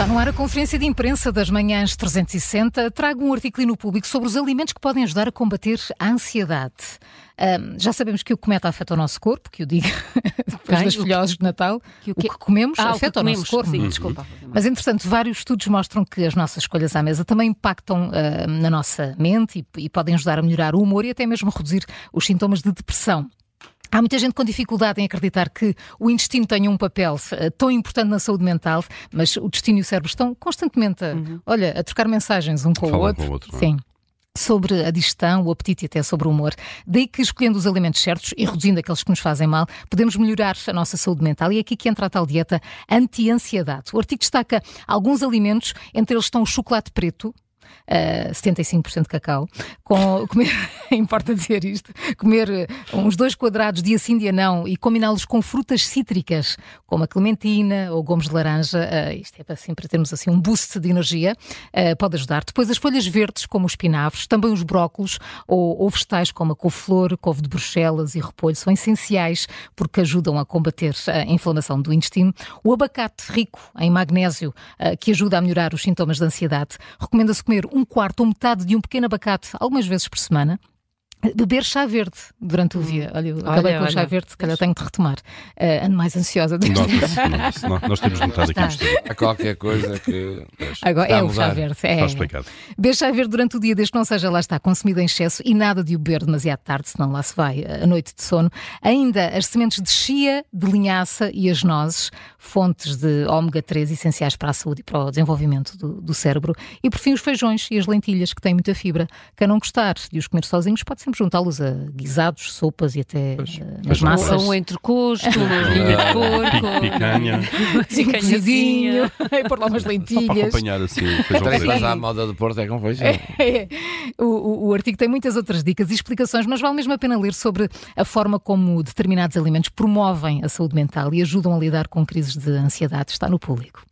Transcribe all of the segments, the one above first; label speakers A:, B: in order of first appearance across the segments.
A: Está no ar a conferência de imprensa das manhãs 360. Trago um artigo no público sobre os alimentos que podem ajudar a combater a ansiedade. Um, já sabemos que o cometa afeta o nosso corpo, que o diga depois das filhoses de Natal. Que o, que... o, que comemos ah, afeta o, que o, nosso corpo.
B: Sim, desculpa.
A: Mas, entretanto, vários estudos mostram que as nossas escolhas à mesa também impactam uh, na nossa mente e, e podem ajudar a melhorar o humor e até mesmo reduzir os sintomas de depressão. Há muita gente com dificuldade em acreditar que o intestino tenha um papel uh, tão importante na saúde mental, mas o destino e o cérebro estão constantemente a, uhum. olha, a trocar mensagens um com o outro.
C: Com o outro
A: é? Sim sobre a digestão, o apetite e até sobre o humor. Daí que, escolhendo os alimentos certos e reduzindo aqueles que nos fazem mal, podemos melhorar a nossa saúde mental. E é aqui que entra a tal dieta anti-ansiedade. O artigo destaca alguns alimentos, entre eles estão o chocolate preto, uh, 75% de cacau, com, comer, importa dizer isto, comer eh, uns dois quadrados dia sim, dia não e combiná-los com frutas cítricas, como a clementina ou gomos de laranja, uh, isto é para, assim, para termos assim um boost de energia, uh, pode ajudar. Depois as folhas verdes, como os espinafres, também os brócolos ou, ou vegetais como a couve-flor, couve de bruxelas e repolho são essenciais porque ajudam a combater a inflamação do intestino. O abacate rico em magnésio, uh, que ajuda a melhorar os sintomas de ansiedade. Recomenda-se comer um quarto ou metade de um pequeno abacate algumas vezes por semana. Beber chá verde durante o dia. Olha, eu acabei olha, com o chá verde, se calhar tenho que retomar. Uh, ando mais ansiosa
C: desde nós, nós, nós temos notado aqui
D: Há qualquer coisa que.
A: Agora é o chá verde. É.
C: Está explicado.
A: Beber chá verde durante o dia, desde que não seja lá está consumido em excesso e nada de o beber demasiado tarde, senão lá se vai a noite de sono. Ainda as sementes de chia, de linhaça e as nozes, fontes de ômega 3 essenciais para a saúde e para o desenvolvimento do, do cérebro. E por fim, os feijões e as lentilhas, que têm muita fibra. Quem não gostar de os comer sozinhos pode ser sempre juntá-los a guisados, sopas e até pois, uh, nas massas.
B: Um entrecosto, uma linha de porco,
C: picanha,
A: picanhazinho, e pôr lá umas lentilhas. Só
C: para acompanhar assim.
D: Mas a moda do Porto é com feijão.
A: É, o, o, o artigo tem muitas outras dicas e explicações, mas vale mesmo a pena ler sobre a forma como determinados alimentos promovem a saúde mental e ajudam a lidar com crises de ansiedade. Está no público.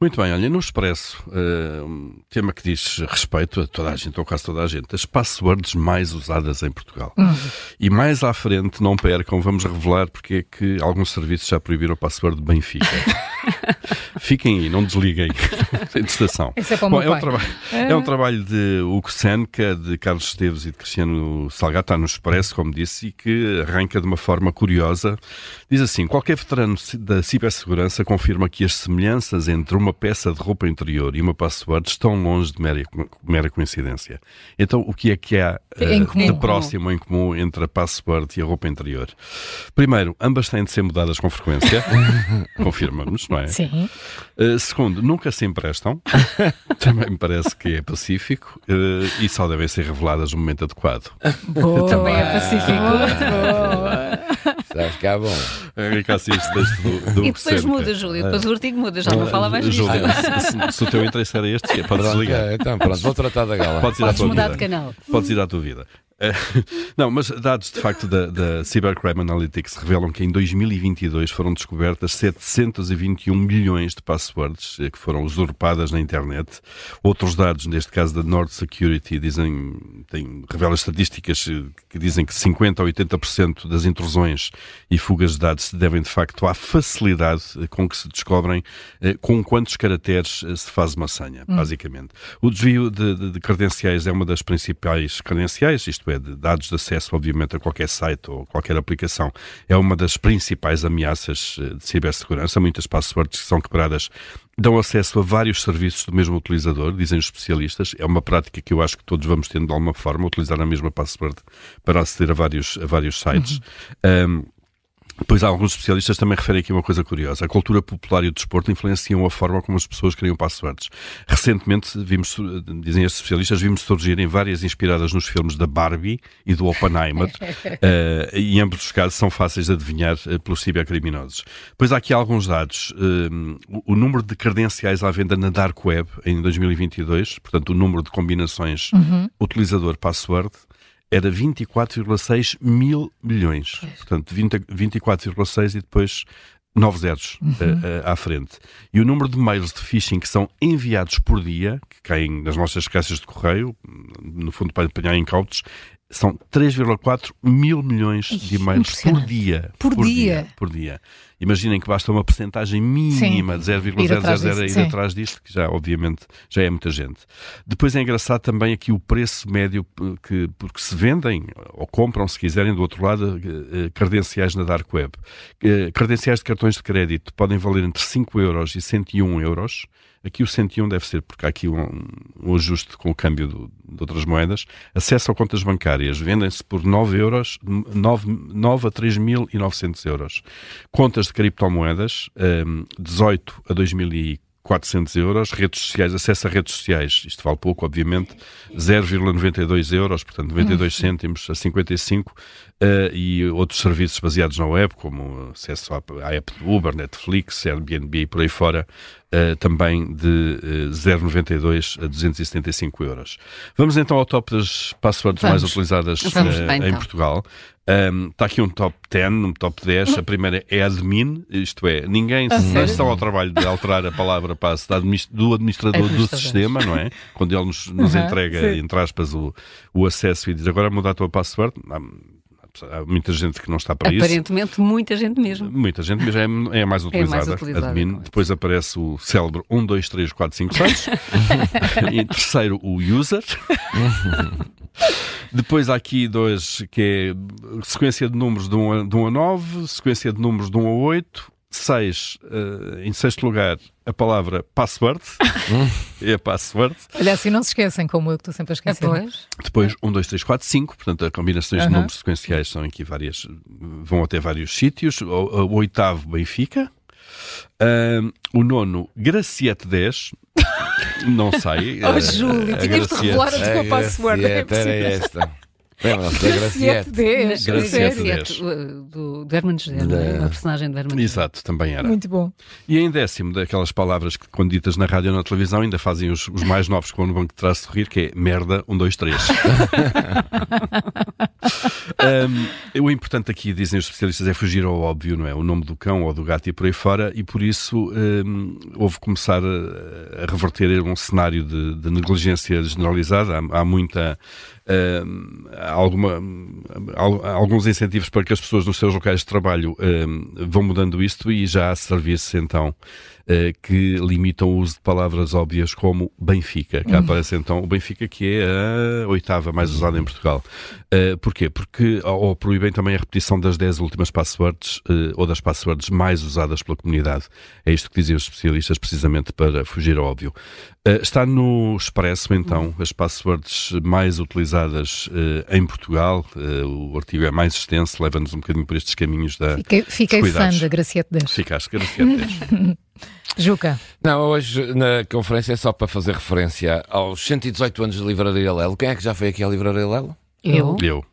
C: Muito bem, olha, no Expresso, uh, um tema que diz respeito a toda a gente, ou quase toda a gente, as passwords mais usadas em Portugal. Uhum. E mais à frente, não percam, vamos revelar porque é que alguns serviços já proibiram o password Benfica. Fiquem aí, não desliguem em estação.
A: Esse é, para Bom,
C: é, um trabalho, é um trabalho de Hugo Senca, de Carlos Esteves e de Cristiano Salgado, está no Expresso, como disse, e que arranca de uma forma curiosa. Diz assim: qualquer veterano da cibersegurança confirma que as semelhanças entre uma peça de roupa interior e uma password estão longe de mera, mera coincidência. Então, o que é que há uh, de próximo em comum entre a password e a roupa interior? Primeiro, ambas têm de ser mudadas com frequência, confirma-nos, não é?
A: Sim.
C: Uh, segundo, nunca se emprestam, também me parece que é pacífico uh, e só devem ser reveladas no momento adequado.
A: Boa, também é pacífico. Boa.
D: Vai ficar bom.
C: É assim este texto do, do
B: E depois muda, Júlio. Depois o artigo muda, já não fala mais disso.
C: Júlio, se, se, o teu interesse era este, podes desligar.
D: Então, pronto, vou tratar da gala.
C: Podes ir
B: Podes
C: à tua
B: mudar
C: vida.
B: de canal.
C: Podes ir à tua vida. Eh, não, mas dados de facto da, da Cybercrime Analytics revelam que em 2022 foram descobertas 721 milhões de passwords eh, que foram usurpadas na internet. Outros dados, neste caso da Nord Security, dizem, tem, revelam estatísticas eh, que dizem que 50 a 80% das intrusões e fugas de dados se devem de facto à facilidade com que se descobrem com quantos caracteres se faz uma senha, hum. basicamente. O desvio de, de, de credenciais é uma das principais credenciais, isto é, é de dados de acesso, obviamente, a qualquer site ou qualquer aplicação, é uma das principais ameaças eh, de cibersegurança. Muitas passwords que são quebradas dão acesso a vários serviços do mesmo utilizador, dizem os especialistas. É uma prática que eu acho que todos vamos tendo de alguma forma, utilizar a mesma password para aceder a vários, a vários sites. Uhum. Um, Pois alguns especialistas também referem aqui uma coisa curiosa. A cultura popular e o desporto influenciam a forma como as pessoas criam passwords. Recentemente, vimos, dizem estes especialistas, vimos surgirem várias inspiradas nos filmes da Barbie e do Oppenheimer, uh, e ambos os casos são fáceis de adivinhar uh, pelos cibercriminosos. Pois há aqui alguns dados. Uh, o, o, número de credenciais à venda na Dark Web em 2022, portanto, o número de combinações uhum. utilizador-password, era 24,6 mil milhões. Pois. Portanto, 24,6 e depois 9 zeros uhum. uh, à frente. E o número de mails de phishing que são enviados por dia, que caem nas nossas caixas de correio, no fundo para apanhar incautos, são 3,4 mil milhões de e-mails por dia.
A: Por, por dia. dia.
C: Por dia. Imaginem que basta uma percentagem mínima Sim. de 0,000 ir atrás disto, que já, obviamente, já é muita gente. Depois é engraçado também aqui o preço médio que, porque se vendem ou compram, se quiserem, do outro lado, eh, credenciais na Dark Web. Eh, credenciais de cartões de crédito podem valer entre 5 euros e 101 euros. Aqui o 101 deve ser porque há aqui um, um ajuste com o câmbio do, de outras moedas. Acesso a contas bancárias vendem-se por 9 euros, 9, 9 a 3.900 euros. Contas de criptomoedas, um, 18 a 2004 400 euros, redes sociais, acesso a redes sociais, isto vale pouco, obviamente, 0,92 euros, portanto 92 uhum. cêntimos a 55, uh, eh, e outros serviços baseados na web, como acesso à, à app do Uber, Netflix, Airbnb e por aí fora, uh, também de uh, eh, 0,92 a 275 euros. Vamos então ao top das passwords Vamos. mais utilizadas Vamos, bem, em então. Portugal. Um, está aqui um top 10, um top 10. A primeira é admin, isto é, ninguém se está ao trabalho de alterar a palavra passe do administrador do sistema, não é? Quando ele nos, nos uhum, entrega, sim. entre aspas, o, o acesso e diz agora muda a tua password. Há muita gente que não está para
B: isso. Aparentemente, muita gente mesmo.
C: Muita gente mesmo. É, é a mais utilizada. É mais utilizada admin. Depois aparece o célebre 1, 2, 3, 4, 5, 6. e terceiro, o user. Depois há aqui dois, que é sequência de números de 1 a, de 1 a 9, sequência de números de 1 a 8, 6, uh, em sexto lugar, a palavra password. é a password.
A: Olha, assim não se esquecem, como eu que estou sempre a esquecer.
B: Depois,
C: Depois 1, 2, 3, 4, 5. Portanto, as combinações uh -huh. de números sequenciais são aqui várias, vão até vários sítios. O, o oitavo, Benfica. Uh, o nono, Graciete 10. Não sei.
A: oh, Júlio, tinhas de revelar a tua password. É
D: era esta.
A: Graciete 10.
B: Graciete 10. Do, do Herman José, da... a personagem do Herman
C: Exato, também era.
A: Muito bom.
C: E em décimo, daquelas palavras que, quando ditas na rádio ou na televisão, ainda fazem os, os mais novos com o banco de trás de rir, que é merda, um, dois, três. um, o importante aqui, dizem os especialistas, é fugir ao óbvio, não é? O nome do cão ou do gato e por aí fora, e por isso um, houve começar a, a reverter um cenário de, de negligência generalizada. Há, há muita uh, alguma, alguns incentivos para que as pessoas nos seus locais de trabalho vão mudando isto e já há serviços então que limitam o uso de palavras óbvias como Benfica. Cá uhum. aparece então o Benfica, que é a oitava mais usada em Portugal. Uh, porquê? Porque ou proíbem também a repetição das 10 últimas passwords uh, ou das passwords mais usadas pela comunidade. É isto que dizem os especialistas, precisamente para fugir ao óbvio. Está no Expresso, então, uhum. as passwords mais utilizadas em Portugal. o artigo é mais extenso, leva-nos um bocadinho por estes caminhos da.
A: Fiquei, fiquei fã da Graciete 10.
C: Ficaste, Graciete 10.
A: Juca.
D: Não, hoje na conferência é só para fazer referência aos 118 anos de Livraria Lelo. Quem é que já foi aqui à Livraria Lelo?
A: Eu.
C: Eu.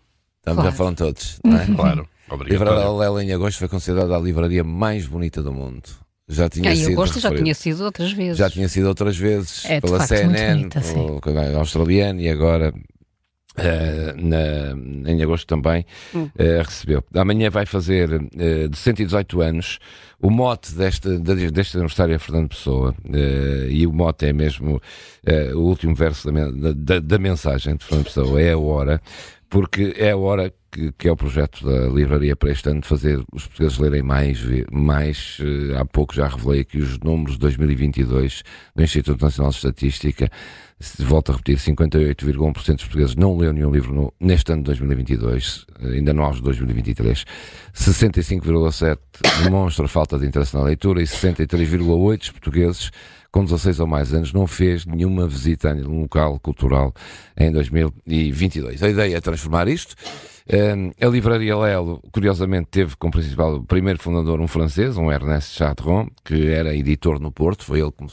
D: Então claro. já foram todos, não é?
C: Claro.
D: Obrigado. Livraria Lelo em agosto foi considerada a livraria mais bonita do mundo. Já tinha
B: em
D: sido.
B: Em agosto já tinha sido outras vezes.
D: Já tinha sido outras vezes
A: é,
D: pela
A: facto,
D: CNN,
A: bonita,
D: o australiano e agora Uh, na, em agosto também uh, recebeu. Amanhã vai fazer uh, de 118 anos. O mote deste, deste aniversário é Fernando Pessoa e o mote é mesmo o último verso da, da, da, mensagem de Fernando Pessoa. É a hora, porque é a hora que, que, é o projeto da livraria para este ano de fazer os portugueses lerem mais. mais há pouco já revelei aqui os números de 2022 do Instituto Nacional de Estatística volto a repetir, 58,1% dos portugueses não leu nenhum livro no, neste ano de 2022, ainda não aos de 2023. 65,7% demonstra falta de interesse na leitura e 63,8% dos portugueses com 16 ou mais anos não fez nenhuma visita a um local cultural em 2022. A ideia é transformar isto. A livraria Lelo, curiosamente, teve como principal primeiro fundador um francês, um Ernest Chatron, que era editor no Porto, foi ele que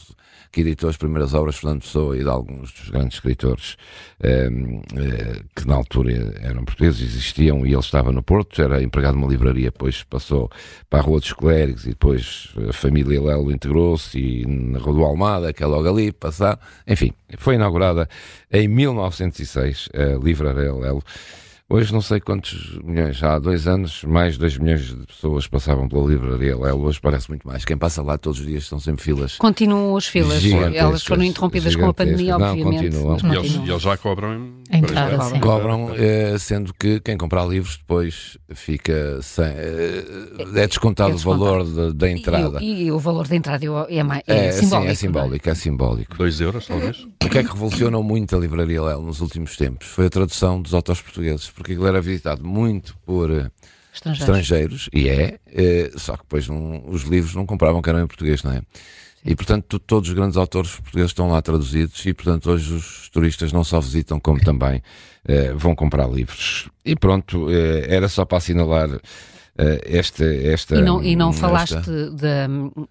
D: que editou as primeiras obras de Fernando Pessoa e de alguns dos grandes escritores eh, eh, que na altura eram portugueses, existiam, e ele estava no Porto, era empregado numa livraria, depois passou para a Rua dos Clérigos e depois a família Lelo integrou-se e na Rua do Almada, que é logo ali, passar, enfim, foi inaugurada em 1906 a Livraria Lelo Hoje não sei quantos milhões, há dois anos, mais de 2 milhões de pessoas passavam pela livraria Lelo, hoje parece muito mais. Quem passa lá todos os dias estão sempre filas.
B: Continuam as filas, elas foram interrompidas com a pandemia,
D: não,
B: obviamente.
D: Continuam.
C: E eles, e eles já cobram
A: a entrada, sim.
D: Cobram, eh, sendo que quem comprar livros depois fica sem. eh, é descontado
B: É
D: o valor da, da
B: E,
D: entrada.
B: o- e o valor da entrada é, mais,
D: É,
B: é,
D: sim,
B: simbólico.
D: é simbólico, é simbólico.
C: 2 euros, talvez.
D: O que é que revolucionou muito a Livraria Lelo nos últimos tempos? Foi a tradução dos autores portugueses, porque aquilo era visitado muito por eh,
B: Estrangeiros.
D: estrangeiros, e é, eh, só que depois não- os livros não compravam que eram em português, não é? E portanto todos os grandes autores portugueses estão lá traduzidos e portanto hoje os turistas não só visitam como também eh, vão comprar livros. E pronto, eh, era só para assinalar esta, esta
B: E não, e não
D: esta-
B: falaste da,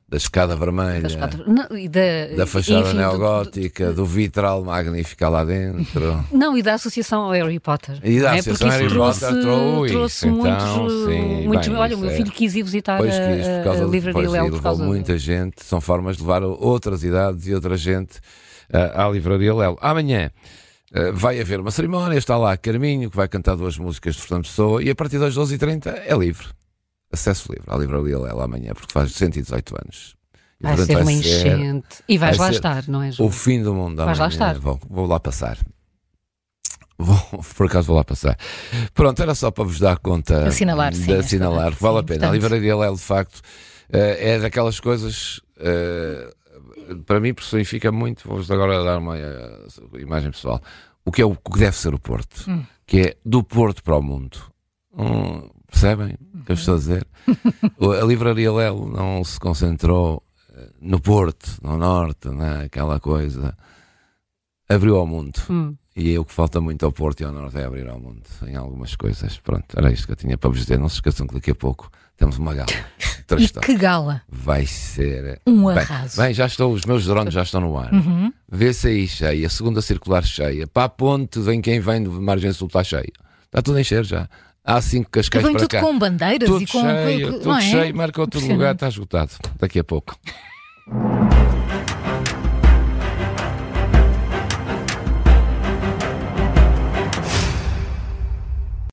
D: da escada vermelha,
B: das quatro. Não, e da,
D: da fachada
B: enfim, do-
D: neogótica, do vitral magnífico lá dentro.
B: do- não, e da associação ao Harry Potter.
D: E da
B: é?
D: associação Harry
B: trouxe,
D: Potter trouxe
B: trouxe
D: isso,
B: muitos.
D: então, sim,
B: muitos
D: bem,
B: olha, o meu
D: é.
B: filho quis ir visitar
D: Pois
B: a,
D: quis, por causa
B: a
D: de
B: Livraria Lelo por
D: levou
B: causa
D: muita gente, são formas de levar outras idades e outra gente ah, à Livraria Lelo. Amanhã ah, vai haver uma cerimónia, está lá Carminho, que vai cantar duas músicas de Fernando Pessoa, e a partir das 12h30 é livre. Acesso livre à Livraria Lelo amanhã, porque faz 118 anos. E,
B: Vai
D: portanto,
B: ser uma
D: ser
B: enchente. E vais
D: vai
B: lá
D: ser
B: estar, não é,
D: O
B: João?
D: fim do mundo
B: Vais lá estar.
D: Vou, vou lá passar. Vou, por acaso vou lá passar. Pronto, era só para vos dar conta
A: Assinalar,
D: de
A: sim, esta
D: assinalar. Vale
A: sim,
D: a pena.
A: importante.
D: A Livraria Lelo, de facto, eh, é daquelas coisas. eh, para mim, personifica muito. Vou-vos agora dar uma eh, imagem pessoal. O que é o o que deve ser o Porto,
A: Hum.
D: que é do Porto para o mundo. Hum, percebem o que eu estou a dizer? A Livraria Lelo não se concentrou eh, no Porto, no Norte, naquela coisa. Abriu ao mundo.
B: Hum.
D: E é o que falta muito ao Porto e ao Norte é abrir ao mundo em algumas coisas. Pronto, era isto que eu tinha para vos dizer. Não se esqueçam que daqui a pouco temos uma gala.
A: E que gala!
D: Vai ser.
A: Um
D: Bem,
A: arraso.
D: bem, já estou, os meus drones já estão no ar.
A: Uhum.
D: Aí cheia, a segunda circular cheia. Para a ponte, vem quem vem de margem sul está cheio. Está tudo a encher já. Há cinco cascais
A: vem
D: para
A: tudo
D: cá.
A: com bandeiras
D: Tudo
A: e com.
D: cheio, tudo
A: é?
D: cheio, marca outro lugar, está esgotado. Daqui a pouco.